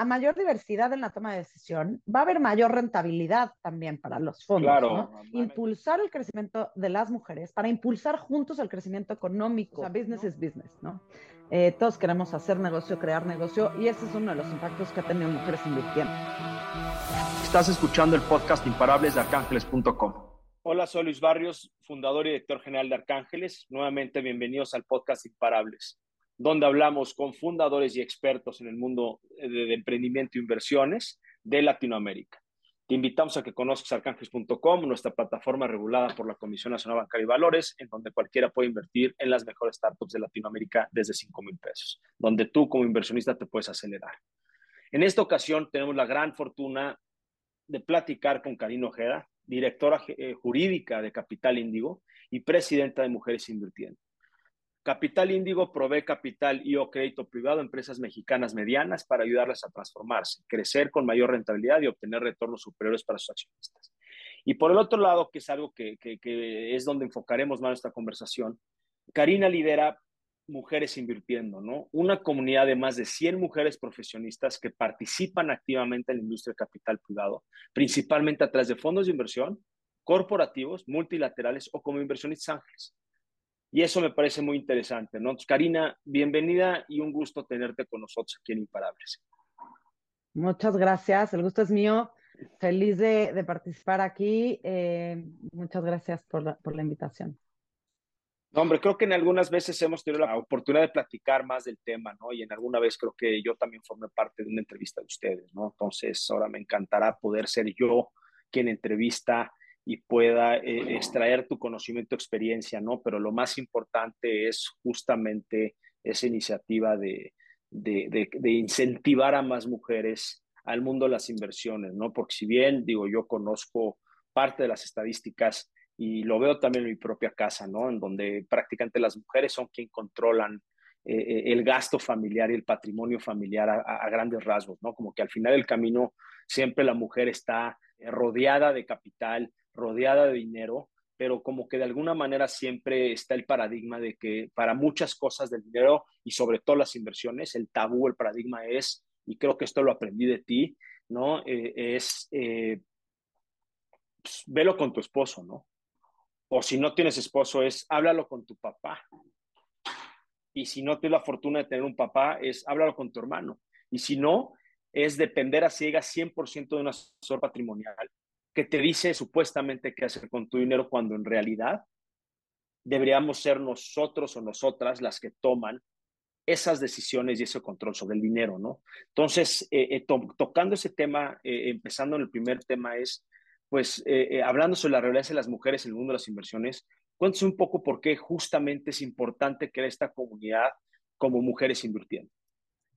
a mayor diversidad en la toma de decisión, va a haber mayor rentabilidad también para los fondos. Claro, Impulsar el crecimiento de las mujeres para impulsar juntos el crecimiento económico. O sea, business is business, ¿no? Eh, todos queremos hacer negocio, crear negocio, y ese es uno de los impactos que ha tenido Mujeres Invirtiendo. Estás escuchando el podcast Imparables de Arcángeles.com. Hola, soy Luis Barrios, fundador y director general de Arcángeles. Nuevamente, bienvenidos al podcast Imparables donde hablamos con fundadores y expertos en el mundo de, emprendimiento e inversiones de Latinoamérica. Te invitamos a que conozcas arcángeles.com, nuestra plataforma regulada por la Comisión Nacional Bancaria y Valores, en donde cualquiera puede invertir en las mejores startups de Latinoamérica desde 5 mil pesos, donde tú como inversionista te puedes acelerar. En esta ocasión tenemos la gran fortuna de platicar con Karina Ojeda, directora eh, jurídica de Capital Índigo y presidenta de Mujeres Invirtiendo. Capital Índigo provee capital y o crédito privado a empresas mexicanas medianas para ayudarlas a transformarse, crecer con mayor rentabilidad y obtener retornos superiores para sus accionistas. Y por el otro lado, que es algo que, es donde enfocaremos más nuestra conversación, Karina lidera Mujeres Invirtiendo, ¿no? Una comunidad de más de 100 mujeres profesionistas que participan activamente en la industria capital privado, principalmente a través de fondos de inversión, corporativos, multilaterales o como inversionistas ángeles. Y eso me parece muy interesante, ¿no? Karina, bienvenida y un gusto tenerte con nosotros aquí en Imparables. Muchas gracias, el gusto es mío. Feliz de, participar aquí. Eh, muchas gracias por la, por la invitación. No, hombre, creo que en algunas veces hemos tenido la oportunidad de platicar más del tema, ¿no? Y en alguna vez creo que yo también formé parte de una entrevista de ustedes, ¿no? Entonces, ahora me encantará poder ser yo quien entrevista y pueda eh, extraer tu conocimiento, experiencia, ¿no? Pero lo más importante es justamente esa iniciativa de, de, de, incentivar a más mujeres al mundo las inversiones, ¿no? Porque si bien, digo, yo conozco parte de las estadísticas y lo veo también en mi propia casa, ¿no? En donde prácticamente las mujeres son quien controlan eh, eh, el gasto familiar y el patrimonio familiar a, grandes rasgos, ¿no? Como que al final del camino siempre la mujer está rodeada de capital, rodeada de dinero, pero como que de alguna manera siempre está el paradigma de que para muchas cosas del dinero y sobre todo las inversiones, el tabú, el paradigma es, y creo que esto lo aprendí de ti, ¿no? Eh, es, eh, pues, velo con tu esposo, ¿no? O si no tienes esposo, es háblalo con tu papá. Y si no tienes la fortuna de tener un papá, es háblalo con tu hermano. Y si no, es depender a ciegas 100% de un asesor patrimonial que te dice supuestamente qué hacer con tu dinero cuando en realidad deberíamos ser nosotros o nosotras las que toman esas decisiones y ese control sobre el dinero, ¿no? Entonces, eh, eh, tocando ese tema, eh, empezando en el primer tema es, pues, hablando sobre la realidad de las mujeres en el mundo de las inversiones, cuéntese un poco por qué justamente es importante crear esta comunidad como mujeres invirtiendo.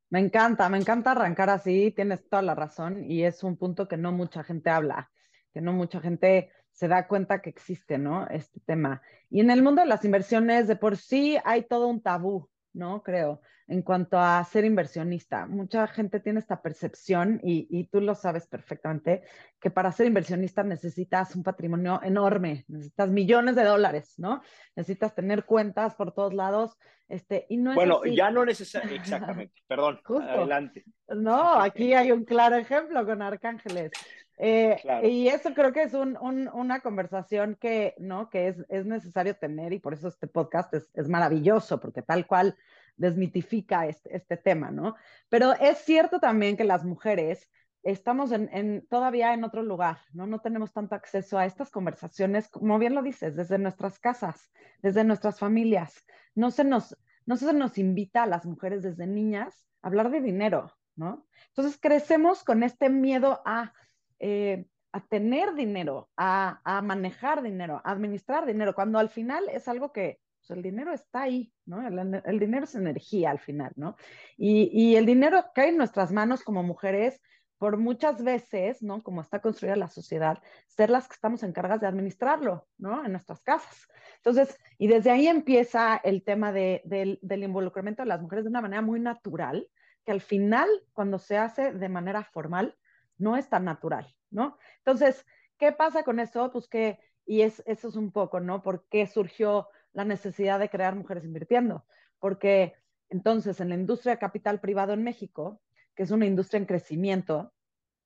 Me encanta, me encanta arrancar así, tienes toda la razón y es un punto que no mucha gente habla que no mucha gente se da cuenta que existe, ¿no? Este tema. Y en el mundo de las inversiones, de por sí hay todo un tabú, ¿no? Creo, en cuanto a ser inversionista. Mucha gente tiene esta percepción, y, y, tú lo sabes perfectamente, que para ser inversionista necesitas un patrimonio enorme, necesitas millones de dólares, ¿no? Necesitas tener cuentas por todos lados. Este, y no bueno, ya no necesariamente, exactamente, perdón, adelante. No, aquí hay un claro ejemplo con Arcángeles. Eh, y eso creo que es un, una conversación que, ¿no? que es, es, necesario tener y por eso este podcast es, es maravilloso, porque tal cual desmitifica este, este, tema, ¿no? Pero es cierto también que las mujeres estamos en, en, todavía en otro lugar, ¿no? No tenemos tanto acceso a estas conversaciones, como bien lo dices, desde nuestras casas, desde nuestras familias. No se nos, no se nos invita a las mujeres desde niñas a hablar de dinero, ¿no? Entonces crecemos con este miedo a eh, a tener dinero, a, manejar dinero, a administrar dinero, cuando al final es algo que pues, el dinero está ahí, ¿no? El, dinero es energía al final, ¿no? Y, el dinero cae en nuestras manos como mujeres por muchas veces, ¿no? Como está construida la sociedad, ser las que estamos encargadas de administrarlo, ¿no? En nuestras casas. Entonces, y desde ahí empieza el tema del, del involucramiento de las mujeres de una manera muy natural, que al final, cuando se hace de manera formal, no es tan natural, ¿no? Entonces, ¿qué pasa con eso? Pues que, y es, eso es un poco, ¿no? ¿Por qué surgió la necesidad de crear mujeres invirtiendo? Porque entonces en la industria capital privado en México que es una industria en crecimiento,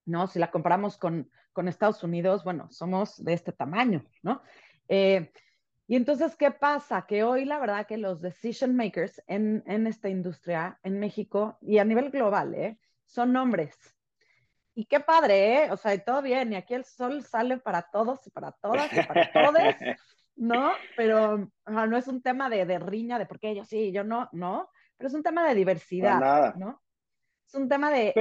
¿no? Si la comparamos con, con Estados Unidos, bueno, somos de este tamaño, ¿no? Eh, y entonces, ¿qué pasa? Que hoy la verdad que los decision makers en, en esta industria, en México y a nivel global, ¿eh? son hombres. Y qué padre, ¿eh? O sea, y todo bien, y aquí el sol sale para todos y para todas y para todos, ¿no? Pero no es un tema de, de, riña, de por qué yo sí, yo no, no, pero es un tema de diversidad, ¿no? Es un tema de,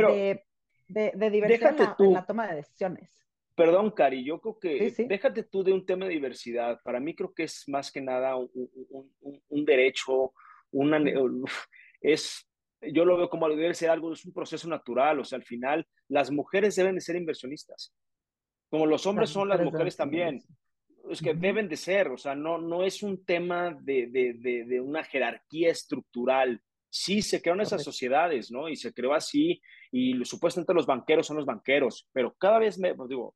de, de, diversidad en la, toma de decisiones. Perdón, Cari, yo creo que déjate tú de un tema de diversidad. Para mí creo que es más que nada un, un, un derecho, una, es, yo lo veo como debe ser algo, es un proceso natural. O sea, al final las mujeres deben de ser inversionistas, como los hombres son las mujeres también. Es que deben de ser, o sea, no, no es un tema de, de, de, de una jerarquía estructural sí se crearon esas sociedades, ¿no? Y se creó así, y supuestamente los banqueros son los banqueros, pero cada vez me, pues digo,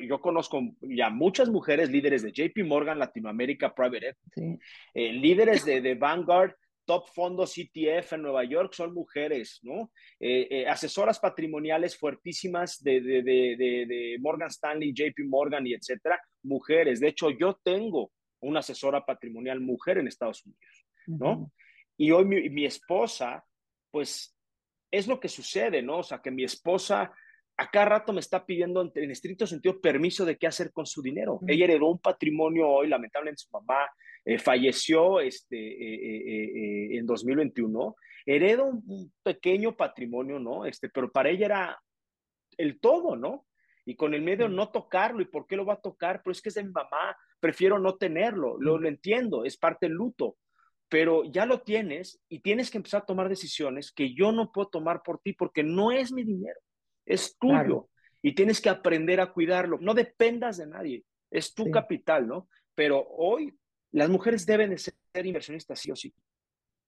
yo conozco ya muchas mujeres líderes de JP Morgan Latinoamérica Private Equity, eh, líderes de, de, Vanguard, top fondos ETF en Nueva York son mujeres, ¿no? Eh, eh, asesoras patrimoniales fuertísimas de, de, de, Morgan Stanley, JP Morgan y etcétera, mujeres. De hecho, yo tengo una asesora patrimonial mujer en Estados Unidos, ¿no? Y hoy mi, esposa, pues es lo que sucede, ¿no? O sea, que mi esposa a cada rato me está pidiendo en estricto sentido permiso de qué hacer con su dinero. Ella heredó un patrimonio hoy, lamentablemente su mamá eh, falleció este, eh, eh, en 2021, heredó un, pequeño patrimonio, ¿no? Este, pero para ella era el todo, ¿no? Y con el miedo no tocarlo, ¿y por qué lo va a tocar? Pues es que es de mi mamá, prefiero no tenerlo, lo, lo entiendo, es parte del luto pero ya lo tienes y tienes que empezar a tomar decisiones que yo no puedo tomar por ti porque no es mi dinero, es tuyo y tienes que aprender a cuidarlo. No dependas de nadie, es tu capital, ¿no? Pero hoy las mujeres deben de ser inversionistas sí o sí.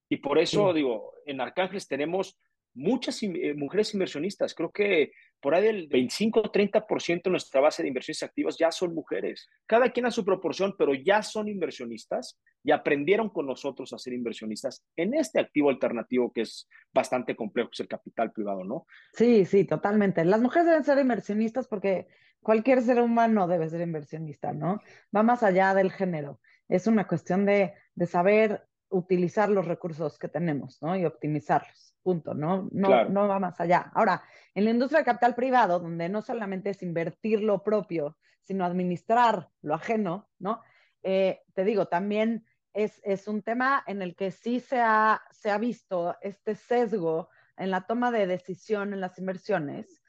Y por eso digo, en Arcángeles tenemos muchas eh, mujeres inversionistas. Creo que por ahí el 25-30% de nuestra base de inversiones activas ya son mujeres. Cada quien a su proporción, pero ya son inversionistas y aprendieron con nosotros a ser inversionistas en este activo alternativo que es bastante complejo, es el capital privado, ¿no? Sí, sí, totalmente. Las mujeres deben ser inversionistas porque cualquier ser humano debe ser inversionista, ¿no? Va más allá del género. Es una cuestión de, de saber utilizar los recursos que tenemos, ¿no? Y optimizarlos punto, ¿no? No, no va más allá. Ahora, en la industria de capital privado, donde no solamente es invertir lo propio, sino administrar lo ajeno, ¿no? Eh, te digo, también es, es, un tema en el que sí se ha, se ha visto este sesgo en la toma de decisión en las inversiones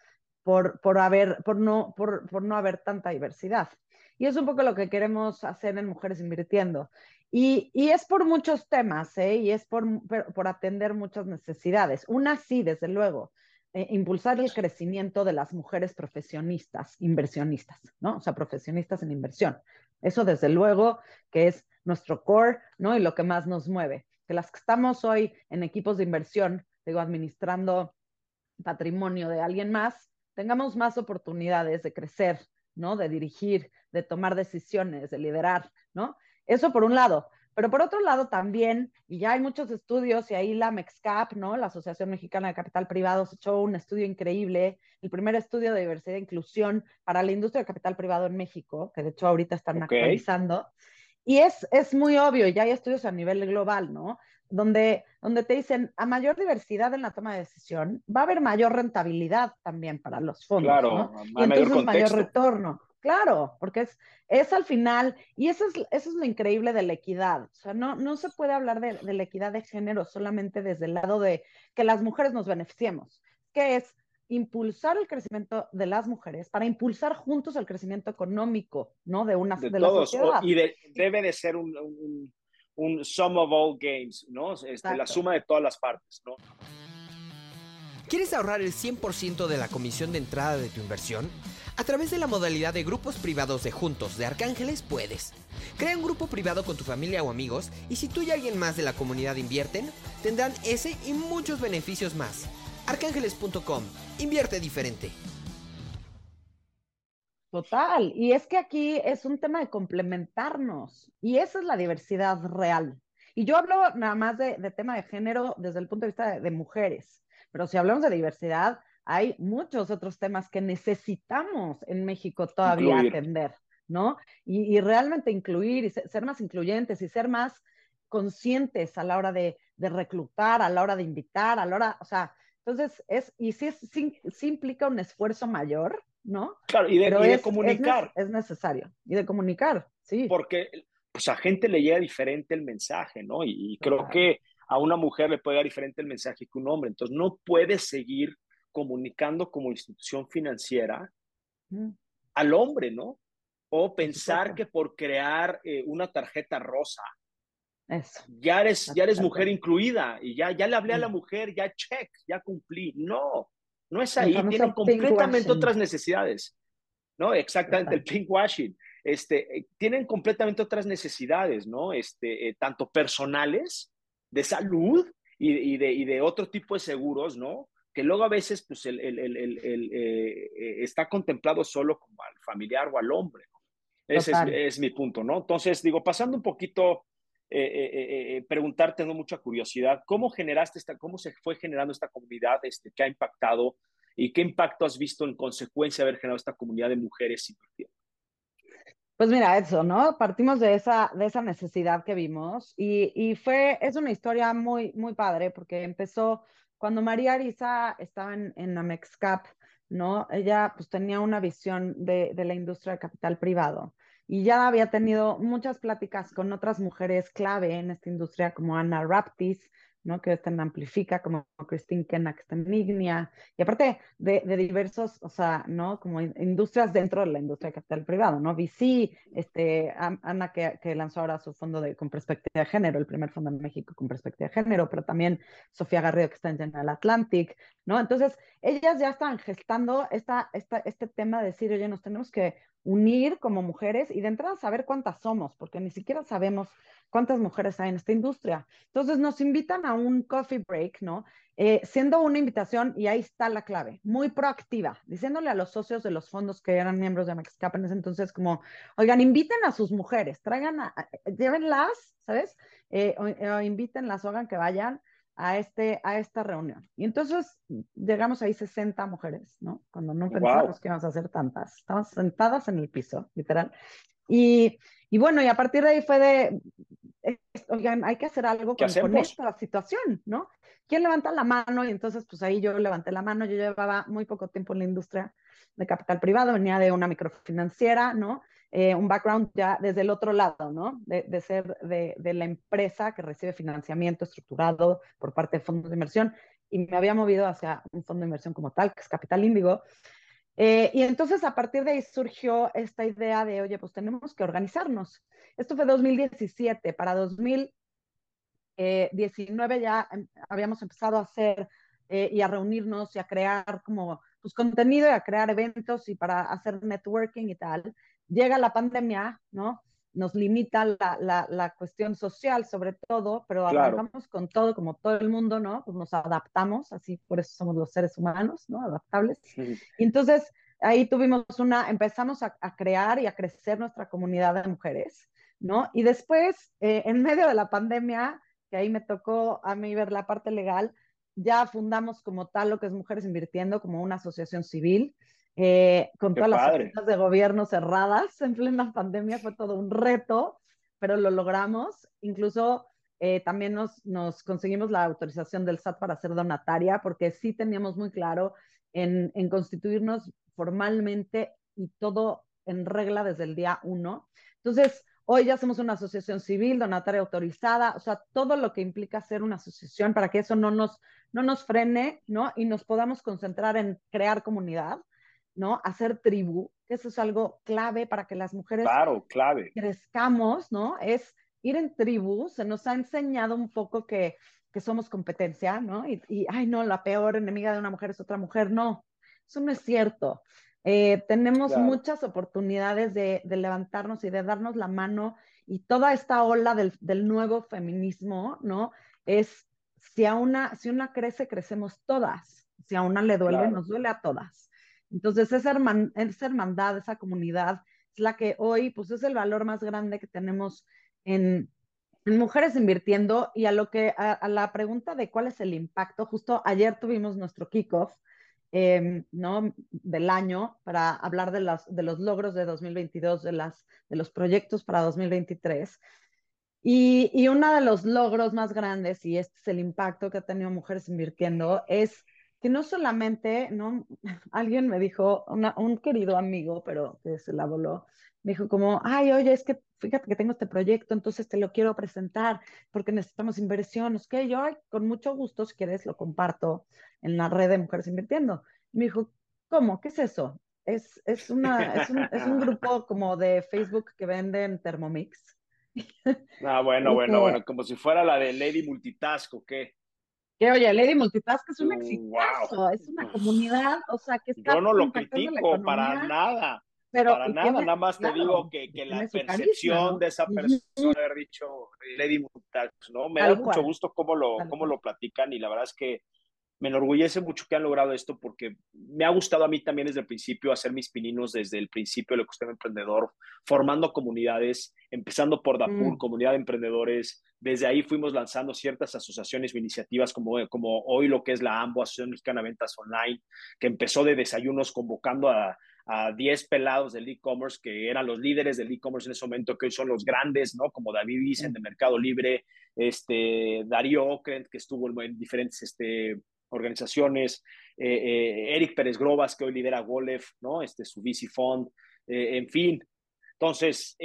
por, por, haber, por, no, por, por no haber tanta diversidad. Y es un poco lo que queremos hacer en Mujeres Invirtiendo. Y, es por muchos temas, ¿eh? Y es por, por, atender muchas necesidades. Una sí, desde luego, eh, impulsar el crecimiento de las mujeres profesionistas, inversionistas, ¿no? O sea, profesionistas en inversión. Eso desde luego que es nuestro core, ¿no? Y lo que más nos mueve. Que las que estamos hoy en equipos de inversión, digo, administrando patrimonio de alguien más, tengamos más oportunidades de crecer, ¿no? De dirigir, de tomar decisiones, de liderar, ¿no? Eso por un lado. Pero por otro lado también, y ya hay muchos estudios, y ahí la MEXCAP, ¿no? La Asociación Mexicana de Capital Privado, se echó un estudio increíble, el primer estudio de diversidad e inclusión para la industria del capital privado en México, que de hecho ahorita están actualizando. Y es, es muy obvio, ya hay estudios a nivel global, ¿no? Donde, donde te dicen, a mayor diversidad en la toma de decisión, va a haber mayor rentabilidad también para los fondos. Claro, ¿no? y entonces mayor retorno. Claro, porque es, es al final, y eso es, eso es lo increíble de la equidad. O sea, no, no se puede hablar de, de la equidad de género solamente desde el lado de que las mujeres nos beneficiemos, que es impulsar el crecimiento de las mujeres para impulsar juntos el crecimiento económico, ¿no? De una de, la sociedad. Y debe de ser un, un, un, sum of all games, ¿no? Este, la suma de todas las partes, ¿no? ¿Quieres ahorrar el 100% de la comisión de entrada de tu inversión? A través de la modalidad de grupos privados de Juntos de Arcángeles puedes. Crea un grupo privado con tu familia o amigos y si tú y alguien más de la comunidad invierten, tendrán ese y muchos beneficios más. Arcángeles.com. Invierte diferente. Total, y es que aquí es un tema de complementarnos y esa es la diversidad real. Y yo hablo nada más de, tema de género desde el punto de vista de mujeres Pero si hablamos de diversidad, hay muchos otros temas que necesitamos en México todavía atender, ¿no? Y, realmente incluir y ser, más incluyentes y ser más conscientes a la hora de, reclutar, a la hora de invitar, a la hora, o sea, entonces es, y sí, sí, implica un esfuerzo mayor, ¿no? Claro, y de, comunicar. Es, necesario, y de comunicar, sí. Porque pues a gente le llega diferente el mensaje, ¿no? Y, creo que a una mujer le puede dar diferente el mensaje que un hombre. Entonces no puedes seguir comunicando como institución financiera al hombre, ¿no? O pensar que por crear eh, una tarjeta rosa, ya eres, ya eres mujer incluida y ya, ya le hablé a la mujer, ya check, ya cumplí. No, no es ahí, tienen completamente otras necesidades. ¿no? Exactamente, el pink washing. Este, eh, tienen completamente otras necesidades, ¿no? Este, eh, tanto personales, de salud y, de, y, de, otro tipo de seguros, ¿no? Que luego a veces, pues, el, el, el, eh, está contemplado solo como al familiar o al hombre, ¿no? Ese es, mi punto, ¿no? Entonces, digo, pasando un poquito, preguntarte, tengo mucha curiosidad, ¿cómo generaste esta, cómo se fue generando esta comunidad este, que ha impactado y qué impacto has visto en consecuencia de haber generado esta comunidad de mujeres invirtiendo? Pues mira, eso, ¿no? Partimos de esa, de esa necesidad que vimos y, y, fue, es una historia muy, muy padre porque empezó cuando María Arisa estaba en, en Amexcap, ¿no? Ella pues tenía una visión de, de la industria de capital privado y ya había tenido muchas pláticas con otras mujeres clave en esta industria como Ana Raptis, ¿no? que está en Amplifica, como Christine Kenna, que está en Ignia, y aparte de, de, diversos, o sea, ¿no? Como industrias dentro de la industria capital privado, ¿no? VC, este, Ana que, que, lanzó ahora su fondo de, con perspectiva de género, el primer fondo en México con perspectiva de género, pero también Sofía Garrido que está en General Atlantic, ¿no? Entonces, ellas ya están gestando esta, esta, este tema de decir, oye, nos tenemos que unir como mujeres y de entrada saber cuántas somos, porque ni siquiera sabemos cuántas mujeres hay en esta industria. Entonces nos invitan a un coffee break, ¿no? Eh, siendo una invitación, y ahí está la clave, muy proactiva, diciéndole a los socios de los fondos que eran miembros de Mexicap en ese entonces, como, oigan, inviten a sus mujeres, traigan, a, llévenlas, ¿sabes? Eh, o, invítenlas o hagan que vayan a, este, a esta reunión. Y entonces llegamos ahí 60 mujeres, ¿no? Cuando no pensábamos que íbamos a hacer tantas. Estábamos sentadas en el piso, literal. Y, y bueno, y a partir de ahí fue de, oigan, hay que hacer algo con, con, esta situación, ¿no? ¿Quién levanta la mano? Y entonces, pues ahí yo levanté la mano, yo llevaba muy poco tiempo en la industria de capital privado, venía de una microfinanciera, ¿no? Eh, un background ya desde el otro lado, ¿no? De, ser de, la empresa que recibe financiamiento estructurado por parte de fondos de inversión y me había movido hacia un fondo de inversión como tal, que es Capital Índigo. Eh, y entonces a partir de ahí surgió esta idea de, oye, pues tenemos que organizarnos. Esto fue 2017. Para 2019 ya em, habíamos empezado a hacer eh, y a reunirnos y a crear como pues, contenido y a crear eventos y para hacer networking y tal. Llega la pandemia, ¿no? Nos limita la, la, la cuestión social sobre todo, pero claro. con todo, como todo el mundo, ¿no? Pues nos adaptamos, así por eso somos los seres humanos, ¿no? Adaptables. Sí. Y entonces ahí tuvimos una, empezamos a, a, crear y a crecer nuestra comunidad de mujeres, ¿no? Y después, eh, en medio de la pandemia, que ahí me tocó a mí ver la parte legal, ya fundamos como tal lo que es Mujeres Invirtiendo, como una asociación civil, eh, con Qué todas padre. las oficinas de gobierno cerradas en plena pandemia, fue todo un reto, pero lo logramos. Incluso eh, también nos, nos, conseguimos la autorización del SAT para ser donataria, porque sí teníamos muy claro en, en constituirnos formalmente y todo en regla desde el día uno. Entonces, Hoy ya somos una asociación civil, donataria autorizada, o sea, todo lo que implica ser una asociación para que eso no nos, no nos frene, ¿no? Y nos podamos concentrar en crear comunidad, ¿no? Hacer tribu, que eso es algo clave para que las mujeres claro, clave. crezcamos, ¿no? Es ir en tribu, se nos ha enseñado un poco que, que somos competencia, ¿no? Y, y, ay, no, la peor enemiga de una mujer es otra mujer, no, eso no es cierto. Eh, tenemos claro. muchas oportunidades de, de, levantarnos y de darnos la mano y toda esta ola del, del nuevo feminismo, ¿no? Es, si a, una, si una crece, crecemos todas. Si a una le duele, claro. nos duele a todas. Entonces, esa, herman, esa hermandad, esa comunidad, es la que hoy, pues es el valor más grande que tenemos en, mujeres invirtiendo y a lo que, a, la pregunta de cuál es el impacto, justo ayer tuvimos nuestro kickoff, eh, ¿no? Del año para hablar de, las, de los logros de 2022, de, las, de los proyectos para 2023. Y, y uno de los logros más grandes, y este es el impacto que ha tenido mujeres invirtiendo, es que no solamente, ¿no? Alguien me dijo, un querido amigo, pero que se la voló, me dijo como, ay, oye, es que fíjate que tengo este proyecto, entonces te lo quiero presentar porque necesitamos inversiones, que yo, con mucho gusto, si quieres, lo comparto en la red de Mujeres Invirtiendo. me dijo, ¿cómo? ¿Qué es eso? Es, es, una, es, un, es un grupo como de Facebook que venden Thermomix. Ah, bueno, bueno, bueno, como si fuera la de Lady Multitask, ¿o qué? Que oye, Lady Multitask es un exitazo, es una comunidad, o sea, que está. Yo no lo critico para nada. Pero, para nada, nada más te digo que, que la percepción de esa persona, haber dicho Lady Multitask, ¿no? Me da mucho gusto cómo lo, cómo lo platican y la verdad es que me enorgullece mucho que han logrado esto porque me ha gustado a mí también desde el principio hacer mis pininos desde el principio del ecosistema emprendedor, formando comunidades, empezando por Dapur, mm. comunidad de emprendedores. Desde ahí fuimos lanzando ciertas asociaciones o iniciativas como, como hoy lo que es la AMBO, Asociación Mexicana de Ventas Online, que empezó de desayunos convocando a, a 10 pelados del e-commerce que eran los líderes del e-commerce en ese momento, que hoy son los grandes, ¿no? Como David Vicen de Mercado Libre, este, Darío Okrent, que estuvo en diferentes este, organizaciones, eh, eh, Eric Pérez Grobas, que hoy lidera Golef, ¿no? Este, su VC Fund, eh, en fin. Entonces,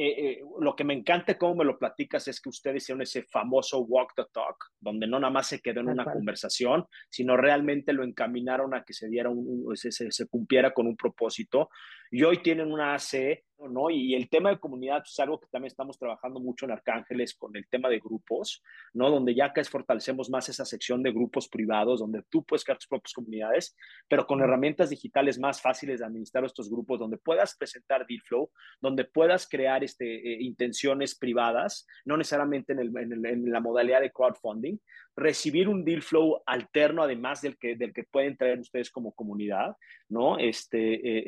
lo que me encanta cómo me lo platicas es que ustedes hicieron ese famoso walk the talk, donde no nada más se quedó en una conversación, sino realmente lo encaminaron a que se diera un, se, se, cumpliera con un propósito. Y hoy tienen una AC ¿no? Y el tema de comunidad es algo que también estamos trabajando mucho en Arcángeles con el tema de grupos, ¿no? Donde ya que fortalecemos más esa sección de grupos privados, donde tú puedes crear tus propias comunidades, pero con herramientas digitales más fáciles de administrar estos grupos, donde puedas presentar deal flow, donde puedas crear este, eh, intenciones privadas, no necesariamente en, el, en, la modalidad de crowdfunding, recibir un deal flow alterno además del que, del que pueden traer ustedes como comunidad, ¿no? Este, eh,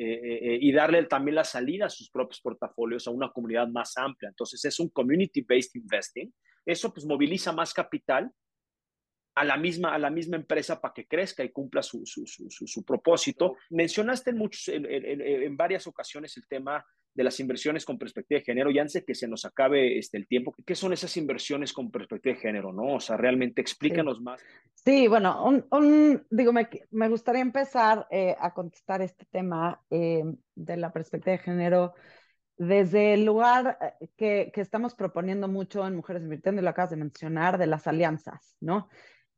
eh, y darle también la salida a sus propios portafolios a una comunidad más amplia. Entonces es un community-based investing. Eso pues moviliza más capital a la misma, a la misma empresa para que crezca y cumpla su, su, su, su propósito. Mencionaste en, muchos, en, en, varias ocasiones el tema de las inversiones con perspectiva de género y antes de que se nos acabe este, el tiempo, ¿qué son esas inversiones con perspectiva de género? ¿no? O sea, realmente explícanos más. Sí, bueno, un, un, digo, me, me, gustaría empezar eh, a contestar este tema eh, de la perspectiva de género desde el lugar eh, que, que, estamos proponiendo mucho en Mujeres Invirtiendo, y lo acabas de mencionar, de las alianzas, ¿no?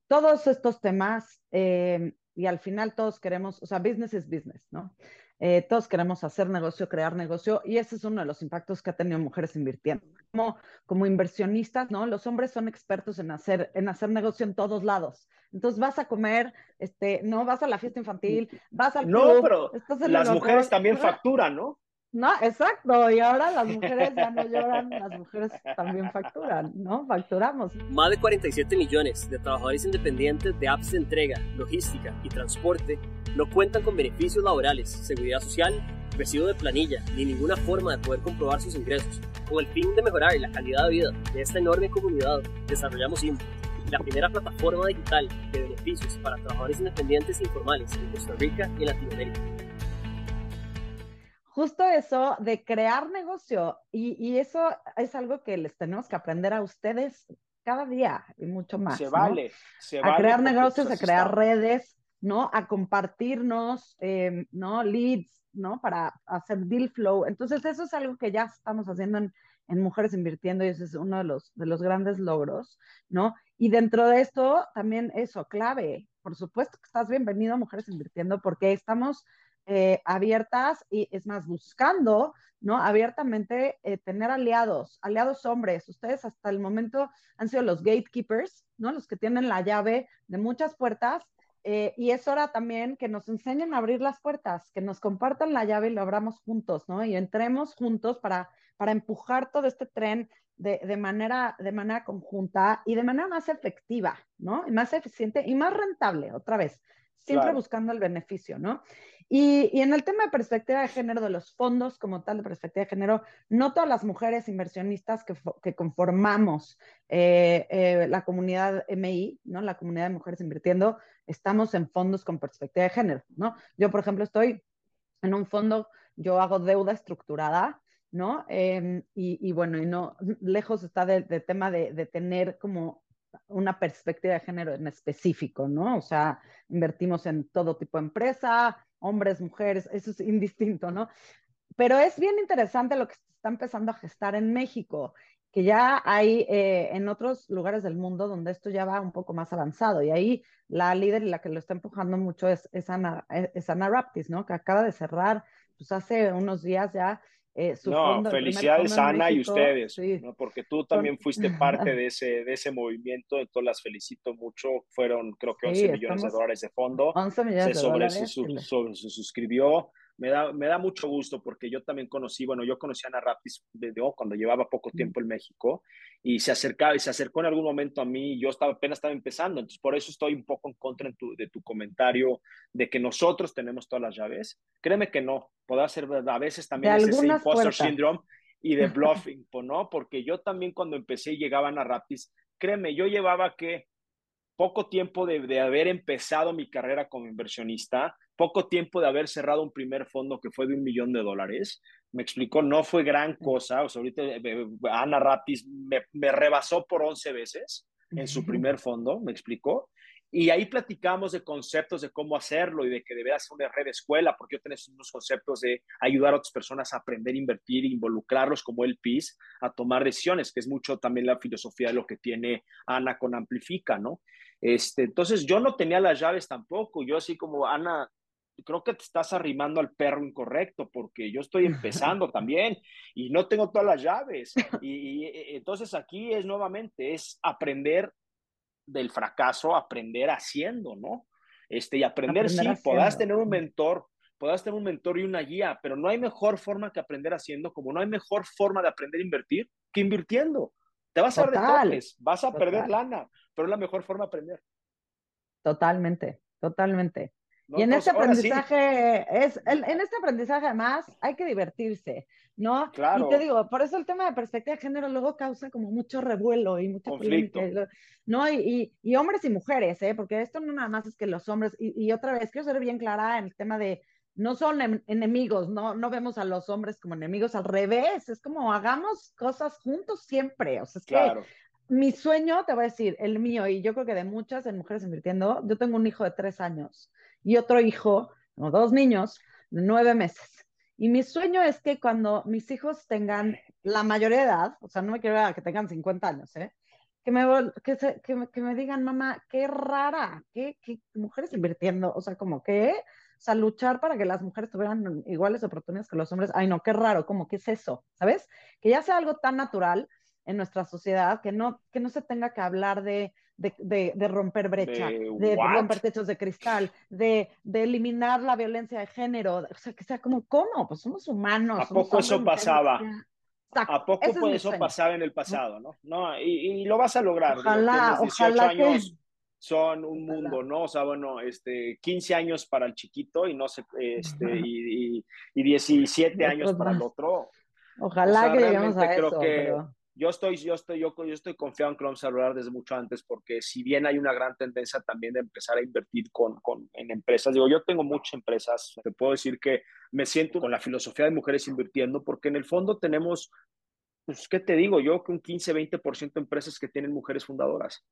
Todos estos temas, eh, y al final todos queremos, o sea, business is business, ¿no? Eh, todos queremos hacer negocio, crear negocio, y ese es uno de los impactos que ha tenido Mujeres Invirtiendo. Como, como inversionistas, ¿no? Los hombres son expertos en hacer, en hacer negocio en todos lados. Entonces vas a comer, este, no vas a la fiesta infantil, vas al club, No, pero las mujeres también facturan, ¿no? No, exacto. Y ahora las mujeres ya no lloran, las mujeres también facturan, ¿no? Facturamos. Más de 47 millones de trabajadores independientes de apps de entrega, logística y transporte no cuentan con beneficios laborales, seguridad social, recibo de planilla, ni ninguna forma de poder comprobar sus ingresos. Con el fin de mejorar la calidad de vida de esta enorme comunidad, desarrollamos INPO, la primera plataforma digital de beneficios para trabajadores independientes e informales en Costa Rica y Latinoamérica justo eso de crear negocio y, eso es algo que les tenemos que aprender a ustedes cada día y mucho más. Se vale, se a crear negocios, a crear redes, ¿no? A compartirnos, eh, ¿no? Leads, ¿no? Para hacer deal flow. Entonces, eso es algo que ya estamos haciendo en, en Mujeres Invirtiendo y ese es uno de los, de los grandes logros, ¿no? Y dentro de esto, también eso, clave. Por supuesto que estás bienvenido a Mujeres Invirtiendo porque estamos eh, abiertas y es más, buscando, ¿no? Abiertamente eh, tener aliados, aliados hombres. Ustedes hasta el momento han sido los gatekeepers, ¿no? Los que tienen la llave de muchas puertas. Eh, y es hora también que nos enseñen a abrir las puertas, que nos compartan la llave y lo abramos juntos, ¿no? Y entremos juntos para, para empujar todo este tren de, de, manera, de manera conjunta y de manera más efectiva, ¿no? Y más eficiente y más rentable, otra vez, siempre buscando el beneficio, ¿no? Y, y, en el tema de perspectiva de género, de los fondos como tal de perspectiva de género, no todas las mujeres inversionistas que, que conformamos eh, eh, la comunidad MI, ¿no? La comunidad de mujeres invirtiendo, estamos en fondos con perspectiva de género, ¿no? Yo, por ejemplo, estoy en un fondo, yo hago deuda estructurada, ¿no? Em, y, y, bueno, y no, lejos está del de tema de, de tener como una perspectiva de género en específico, ¿no? O sea, invertimos en todo tipo de empresa, hombres, mujeres, eso es indistinto, ¿no? Pero es bien interesante lo que está empezando a gestar en México, que ya hay eh, en otros lugares del mundo donde esto ya va un poco más avanzado. Y ahí la líder y la que lo está empujando mucho es, es, Ana, es Ana Raptis, ¿no? Que acaba de cerrar, pues hace unos días ya eh, no, felicidades Ana y ustedes, porque tú también fuiste parte de ese, de ese movimiento, entonces las felicito mucho, fueron creo que 11 millones de dólares de fondo, 11 millones se, de dólares, se suscribió, me da, me da mucho gusto porque yo también conocí, bueno, yo conocí a Ana Rapis desde, oh, cuando llevaba poco tiempo en México y se acercaba y se acercó en algún momento a mí y yo estaba, apenas estaba empezando, entonces por eso estoy un poco en contra de tu comentario de que nosotros tenemos todas las llaves. Créeme que no, puede ser a veces también es ese imposter syndrome y de bluffing, ¿no? Porque yo también cuando empecé y llegaban a Raptis, créeme, yo llevaba que poco tiempo de, de, haber empezado mi carrera como inversionista, poco tiempo de haber cerrado un primer fondo que fue de un millón de dólares. Me explicó, no fue gran cosa. O sea, ahorita eh, eh, Ana Rapis me, me rebasó por 11 veces en su primer fondo, me explicó. Y ahí platicamos de conceptos de cómo hacerlo y de que debería ser una red de escuela, porque yo tengo unos conceptos de ayudar a otras personas a aprender invertir involucrarlos como el PIS a tomar decisiones, que es mucho también la filosofía de lo que tiene Ana con Amplifica, ¿no? Este, entonces yo no tenía las llaves tampoco, yo así como Ana, creo que te estás arrimando al perro incorrecto porque yo estoy empezando también y no tengo todas las llaves. Y, y, entonces aquí es nuevamente, es aprender del fracaso, aprender haciendo, ¿no? Este, y aprender, aprender sí, podás tener un mentor, podás tener un mentor y una guía, pero no hay mejor forma que aprender haciendo, como no hay mejor forma de aprender a invertir que invirtiendo. Te vas a dar de vas a perder lana, pero es la mejor forma de aprender. Totalmente, totalmente. Y en este aprendizaje, es, en este aprendizaje además hay que divertirse, ¿no? Claro. Y te digo, por eso el tema de perspectiva de género luego causa como mucho revuelo y mucho conflicto. ¿no? Y, y, hombres y mujeres, ¿eh? Porque esto no nada más es que los hombres, y, y otra vez, quiero ser bien clara en el tema de no son enemigos, no, no vemos a los hombres como enemigos, al revés, es como hagamos cosas juntos siempre, o sea, es que mi sueño, te voy a decir, el mío, y yo creo que de muchas en mujeres invirtiendo, yo tengo un hijo de tres años y otro hijo, o dos niños, de nueve meses. Y mi sueño es que cuando mis hijos tengan la mayoría de edad, o sea, no me quiero que tengan 50 años, ¿eh? Que me, que, se, que, me, que me digan, mamá, qué rara, qué, qué mujeres invirtiendo, o sea, como que o sea, luchar para que las mujeres tuvieran iguales oportunidades que los hombres. Ay, no, qué raro, como que es eso, ¿sabes? Que ya sea algo tan natural en nuestra sociedad que no, que no se tenga que hablar de, de, de, romper brecha, de, romper techos de cristal, de, eliminar la violencia de género. O sea, que sea como, ¿cómo? Pues somos humanos. ¿A poco eso pasaba? ¿A poco eso pasaba en el pasado, no? no y, y, lo vas a lograr. Ojalá, ojalá que son un mundo, ¿no? O sea, bueno, este, 15 años para el chiquito y no sé, este, y, y, 17 años para el otro. Ojalá que lleguemos a creo eso, que yo estoy, yo estoy, yo, yo estoy confiado en que vamos a lograr desde mucho antes, porque si bien hay una gran tendencia también de empezar a invertir con, con, en empresas, digo, yo tengo muchas empresas, te puedo decir que me siento con la filosofía de mujeres invirtiendo, porque en el fondo tenemos, pues, ¿qué te digo? Yo que un 15, 20% de empresas que tienen mujeres fundadoras.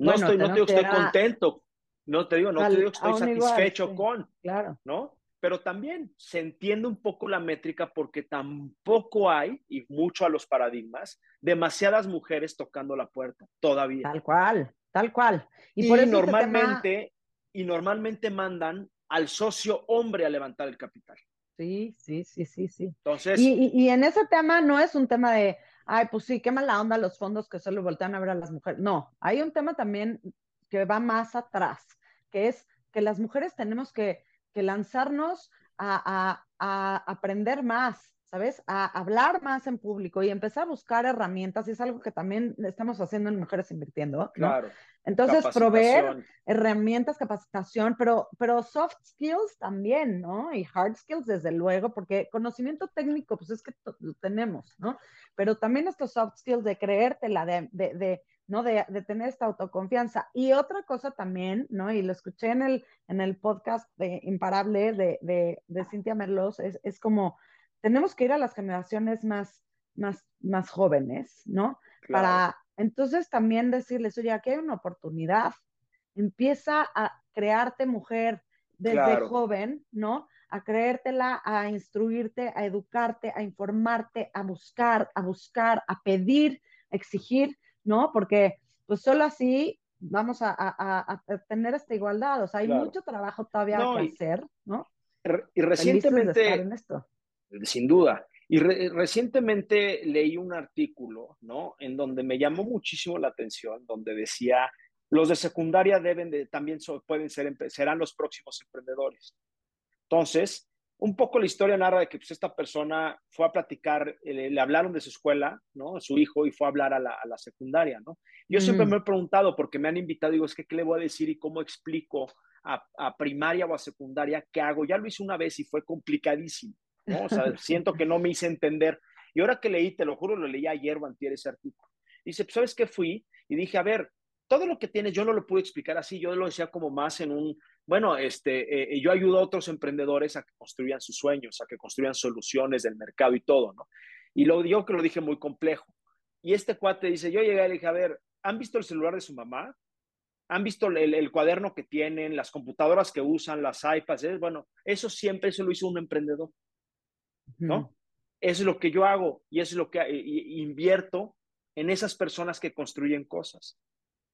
No estoy, no te digo que estoy contento, no te digo, no te digo que estoy satisfecho con, claro. ¿no? Pero también se entiende un poco la métrica porque tampoco hay, y mucho a los paradigmas, demasiadas mujeres tocando la puerta todavía. Tal cual, tal cual. Y, por eso este normalmente, y normalmente mandan al socio hombre a levantar el capital. Sí, sí, sí, sí, sí. Entonces. Y, y, en ese tema no es un tema de, ay, pues sí, qué mala onda los fondos que solo voltean a ver a las mujeres. No, hay un tema también que va más atrás, que es que las mujeres tenemos que, que lanzarnos a, a, a, aprender más, ¿sabes? A hablar más en público y empezar a buscar herramientas, y es algo que también estamos haciendo en Mujeres Invirtiendo, ¿no? Claro. Entonces, proveer herramientas, capacitación, pero, pero soft skills también, ¿no? Y hard skills, desde luego, porque conocimiento técnico, pues es que lo tenemos, ¿no? Pero también estos soft skills de creértela, de, de, de ¿no? De, de, tener esta autoconfianza. Y otra cosa también, ¿no? Y lo escuché en el, en el podcast de Imparable de, de, de Cintia Merlos, es, es, como, tenemos que ir a las generaciones más, más, más jóvenes, ¿no? Para entonces también decirles, oye, aquí hay una oportunidad, empieza a crearte mujer desde joven, ¿no? A creértela, a instruirte, a educarte, a informarte, a buscar, a buscar, a pedir, a exigir, ¿no? Porque pues solo así vamos a, tener esta igualdad. O sea, hay mucho trabajo todavía que hacer, ¿no? Y recientemente, sin duda, y recientemente leí un artículo, ¿no? En donde me llamó muchísimo la atención, donde decía, los de secundaria deben de, también pueden ser, serán los próximos emprendedores. Entonces, un poco la historia narra de que pues, esta persona fue a platicar, eh, le, hablaron de su escuela, ¿no? Su hijo y fue a hablar a la, a la secundaria, ¿no? Yo siempre mm. me he preguntado, porque me han invitado, digo, es que, ¿qué le voy a decir y cómo explico a, a primaria o a secundaria qué hago? Ya lo hice una vez y fue complicadísimo. ¿no? O sea, siento que no me hice entender. Y ahora que leí, te lo juro, lo leí ayer o antier ese artículo. Dice, pues, ¿sabes qué fui? Y dije, a ver, todo lo que tienes yo no lo pude explicar así, yo lo decía como más en un, bueno, este, eh, yo ayudo a otros emprendedores a que construyan sus sueños, a que construyan soluciones del mercado y todo, ¿no? Y lo digo que lo dije muy complejo. Y este cuate dice, yo llegué y le dije, a ver, ¿han visto el celular de su mamá? ¿Han visto el, el cuaderno que tienen, las computadoras que usan, las iPads? Bueno, eso siempre se lo hizo un emprendedor. ¿no? Eso es lo que yo hago y eso es lo que invierto en esas personas que construyen cosas.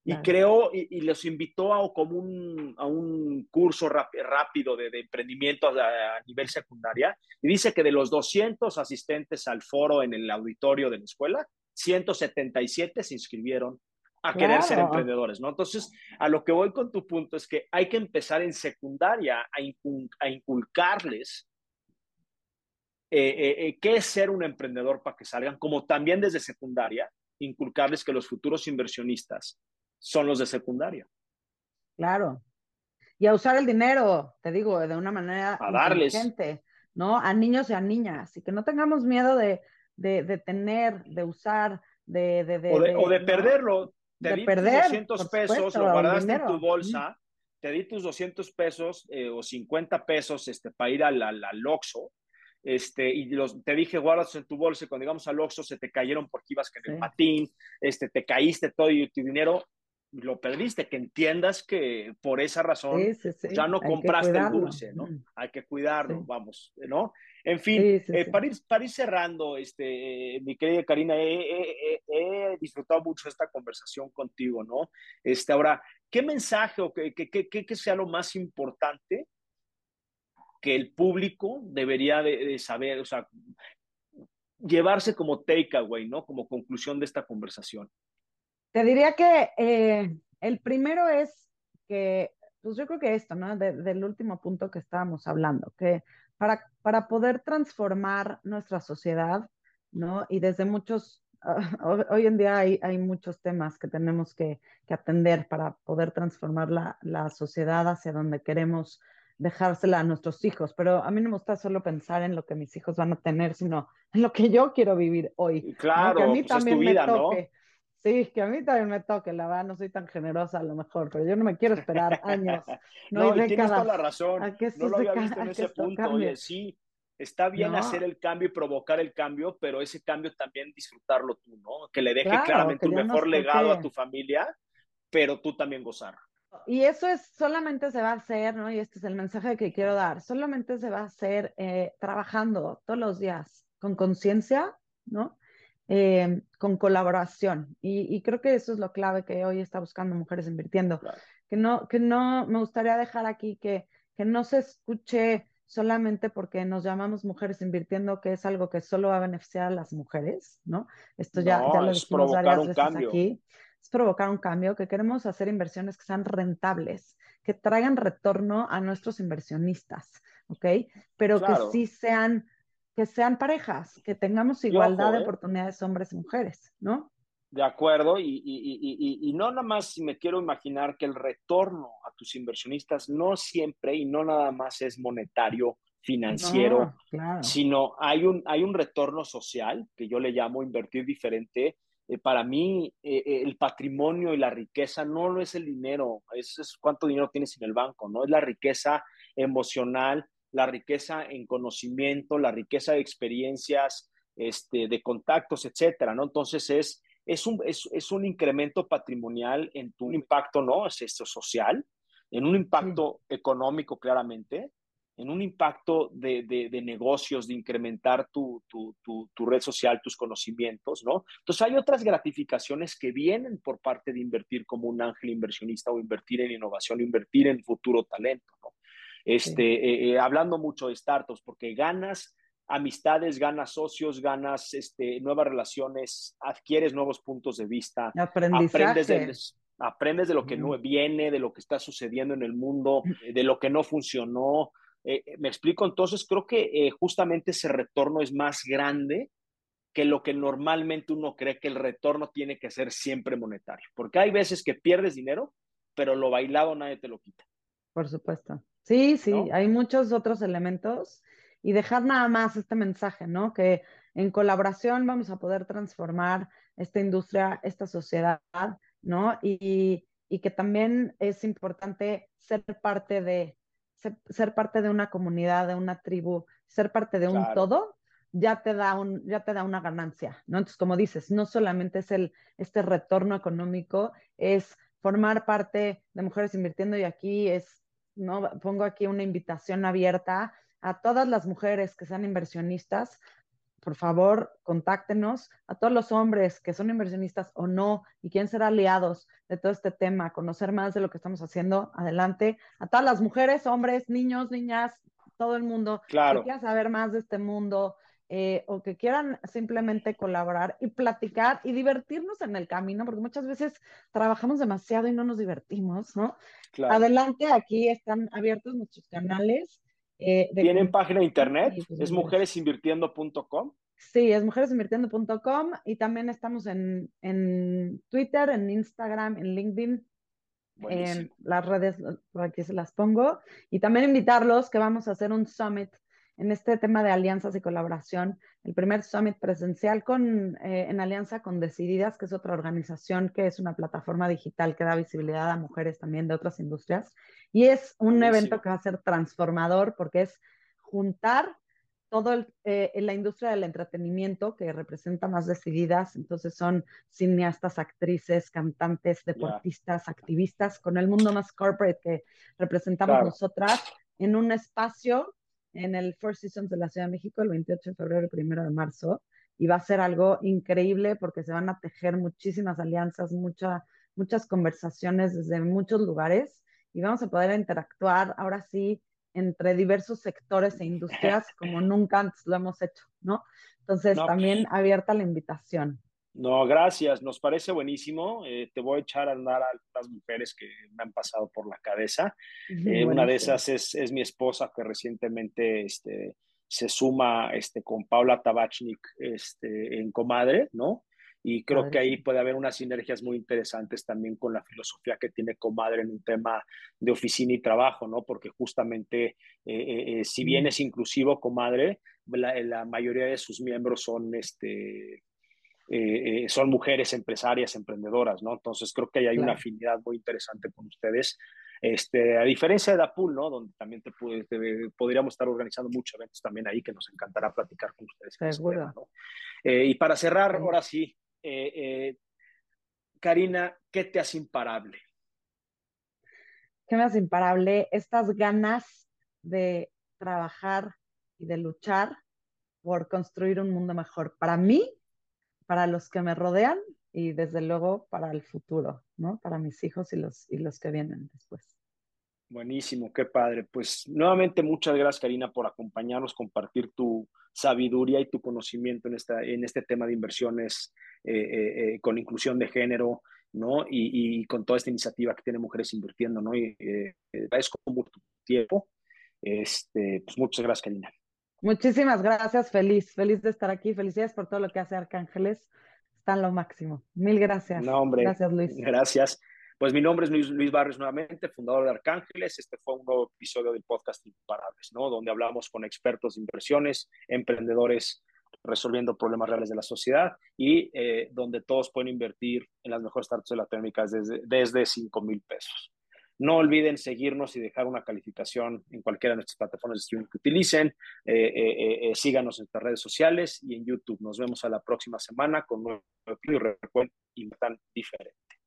Y creo, y, los invitó a, como un, a un curso rápido de, emprendimiento a, nivel secundaria, y dice que de los 200 asistentes al foro en el auditorio de la escuela, 177 se inscribieron a querer ser emprendedores, ¿no? Entonces, a lo que voy con tu punto es que hay que empezar en secundaria a, a inculcarles eh, eh, eh, qué es ser un emprendedor para que salgan, como también desde secundaria, inculcarles que los futuros inversionistas son los de secundaria. Claro. Y a usar el dinero, te digo, de una manera a darles. ¿no? A niños y a niñas, y que no tengamos miedo de, de, tener, de usar, de... de o, de perderlo. Te di perder, tus 200 pesos, lo guardaste en tu bolsa, te di tus 200 pesos o 50 pesos este, para ir al, al, al Oxxo, este, y los, te dije, guardas en tu bolsa, y cuando llegamos al Oxxo se te cayeron porque ibas con el patín, este, te caíste todo y tu dinero lo perdiste, que entiendas que por esa razón ya no compraste el dulce, ¿no? Hay que cuidarlo, vamos, ¿no? En fin, eh, para, ir, para, ir, cerrando, este, mi querida Karina, he, disfrutado mucho esta conversación contigo, ¿no? Este, ahora, ¿qué mensaje o qué, qué, qué, qué sea lo más importante que el público debería de, saber, o sea, llevarse como takeaway, ¿no? Como conclusión de esta conversación. Te diría que eh, el primero es que, pues yo creo que esto, ¿no? del último punto que estábamos hablando, que para, para poder transformar nuestra sociedad, ¿no? Y desde muchos, hoy en día hay, hay muchos temas que tenemos que, que atender para poder transformar la, la sociedad hacia donde queremos dejársela a nuestros hijos, pero a mí no me gusta solo pensar en lo que mis hijos van a tener, sino en lo que yo quiero vivir hoy. Claro, que a mí pues también es tu vida, me toque. Sí, que a mí también me toque, la verdad, no soy tan generosa a lo mejor, pero yo no me quiero esperar años. No, no tienes toda la razón, no lo había visto en ese punto, oye, sí, está bien hacer el cambio y provocar el cambio, pero ese cambio también disfrutarlo tú, ¿no? Que le deje claramente un mejor legado a tu familia, pero tú también gozar. Y eso es, solamente se va a hacer, ¿no? Y este es el mensaje que quiero dar, solamente se va a hacer eh, trabajando todos los días con conciencia, ¿no? Eh, con colaboración. Y, creo que eso es lo clave que hoy está buscando Mujeres Invirtiendo. Que, no, que no, me gustaría dejar aquí que, que no se escuche solamente porque nos llamamos Mujeres Invirtiendo, que es algo que solo va a beneficiar a las mujeres, ¿no? Esto ya, ya lo dijimos varias veces aquí es provocar un cambio, que queremos hacer inversiones que sean rentables, que traigan retorno a nuestros inversionistas, ¿ok? Pero que sí sean, que sean parejas, que tengamos igualdad de ¿eh? oportunidades hombres y mujeres, ¿no? De acuerdo, y, y, no nada más me quiero imaginar que el retorno a tus inversionistas no siempre y no nada más es monetario, financiero, sino hay un, hay un retorno social que yo le llamo invertir diferente. Eh, para mí, eh, el patrimonio y la riqueza no, es el dinero, es, es cuánto dinero tienes en el banco, ¿no? Es la riqueza emocional, la riqueza en conocimiento, la riqueza de experiencias, este, de contactos, etcétera, ¿no? Entonces es es un, es, un incremento patrimonial en tu impacto, ¿no? Es esto social, en un impacto económico claramente, en un impacto de, de, negocios, de incrementar tu, tu, tu, red social, tus conocimientos, ¿no? Entonces hay otras gratificaciones que vienen por parte de invertir como un ángel inversionista o invertir en innovación, invertir en futuro talento, ¿no? Este, eh, eh, hablando mucho de startups, porque ganas amistades, ganas socios, ganas este, nuevas relaciones, adquieres nuevos puntos de vista, aprendes de, aprendes de lo que no viene, de lo que está sucediendo en el mundo, de lo que no funcionó. Eh, me explico, entonces creo que justamente ese retorno es más grande que lo que normalmente uno cree que el retorno tiene que ser siempre monetario, porque hay veces que pierdes dinero, pero lo bailado nadie te lo quita. Por supuesto. Sí, sí, hay muchos otros elementos y dejar nada más este mensaje, ¿no? Que en colaboración vamos a poder transformar esta industria, esta sociedad, ¿no? Y, que también es importante ser parte de, ser, parte de una comunidad, de una tribu, ser parte de un todo, ya te da un, ya te da una ganancia, ¿no? Entonces, como dices, no solamente es el, este retorno económico, es formar parte de Mujeres Invirtiendo y aquí es, ¿no? Pongo aquí una invitación abierta a todas las mujeres que sean inversionistas, por favor, contáctenos, a todos los hombres que son inversionistas o no y quieren ser aliados de todo este tema, conocer más de lo que estamos haciendo, adelante. A todas las mujeres, hombres, niños, niñas, todo el mundo claro. que saber más de este mundo eh, o que quieran simplemente colaborar y platicar y divertirnos en el camino, porque muchas veces trabajamos demasiado y no nos divertimos, ¿no? Adelante, aquí están abiertos nuestros canales eh, ¿Tienen página de internet? Pues, ¿Es mujeresinvirtiendo.com? Sí, es mujeresinvirtiendo.com y también estamos en, en, Twitter, en Instagram, en LinkedIn, en las redes, por aquí se las pongo. Y también invitarlos que vamos a hacer un summit en este tema de alianzas y colaboración, el primer summit presencial con, eh, en alianza con Decididas, que es otra organización que es una plataforma digital que da visibilidad a mujeres también de otras industrias. Y es un evento que va a ser transformador porque es juntar todo el, eh, la industria del entretenimiento que representa más decididas, entonces son cineastas, actrices, cantantes, deportistas, activistas, con el mundo más corporate que representamos nosotras en un espacio en el Four Seasons de la Ciudad de México el 28 de febrero y 1 de marzo. Y va a ser algo increíble porque se van a tejer muchísimas alianzas, mucha, muchas conversaciones desde muchos lugares y vamos a poder interactuar ahora sí entre diversos sectores e industrias como nunca antes lo hemos hecho, ¿no? Entonces, también abierta la invitación. No, gracias, nos parece buenísimo. Eh, te voy a echar a andar a las mujeres que me han pasado por la cabeza. Eh, una de esas es, es, mi esposa que recientemente este, se suma este, con Paula Tabachnik este, en Comadre, ¿no? Y creo que ahí puede haber unas sinergias muy interesantes también con la filosofía que tiene Comadre en un tema de oficina y trabajo, ¿no? Porque justamente, eh, si bien es inclusivo Comadre, la, la, mayoría de sus miembros son este, eh, eh, son mujeres empresarias, emprendedoras, ¿no? Entonces creo que ahí hay una afinidad muy interesante con ustedes. Este, a diferencia de Dapul, ¿no? Donde también te, podríamos estar organizando muchos eventos también ahí que nos encantará platicar con ustedes. Seguro. Eh, y para cerrar, ahora sí, Karina, ¿qué te hace imparable? ¿Qué me hace imparable? Estas ganas de trabajar y de luchar por construir un mundo mejor para mí para los que me rodean y desde luego para el futuro, ¿no? Para mis hijos y los, y los que vienen después. Buenísimo, qué padre. Pues nuevamente muchas gracias Karina por acompañarnos, compartir tu sabiduría y tu conocimiento en, esta, en este tema de inversiones eh, eh, eh, con inclusión de género, ¿no? Y, con toda esta iniciativa que tiene Mujeres Invirtiendo, ¿no? Y agradezco mucho tu tiempo. Este, pues muchas gracias Karina. Muchísimas gracias, feliz, feliz de estar aquí. Felicidades por todo lo que hace Arcángeles. Están lo máximo. Mil gracias. No, hombre. Gracias, Luis. Gracias. Pues mi nombre es Luis, Luis Barrios nuevamente, fundador de Arcángeles. Este fue un nuevo episodio del podcast Imparables, ¿no? Donde hablamos con expertos de inversiones, emprendedores resolviendo problemas reales de la sociedad y eh, donde todos pueden invertir en las mejores startups de Latinoamérica desde, desde 5 mil pesos. No olviden seguirnos y dejar una calificación en cualquiera de nuestras plataformas de streaming que utilicen. Eh, eh, síganos en nuestras redes sociales y en YouTube. Nos vemos a la próxima semana con un nuevo y recuerden, tan diferente.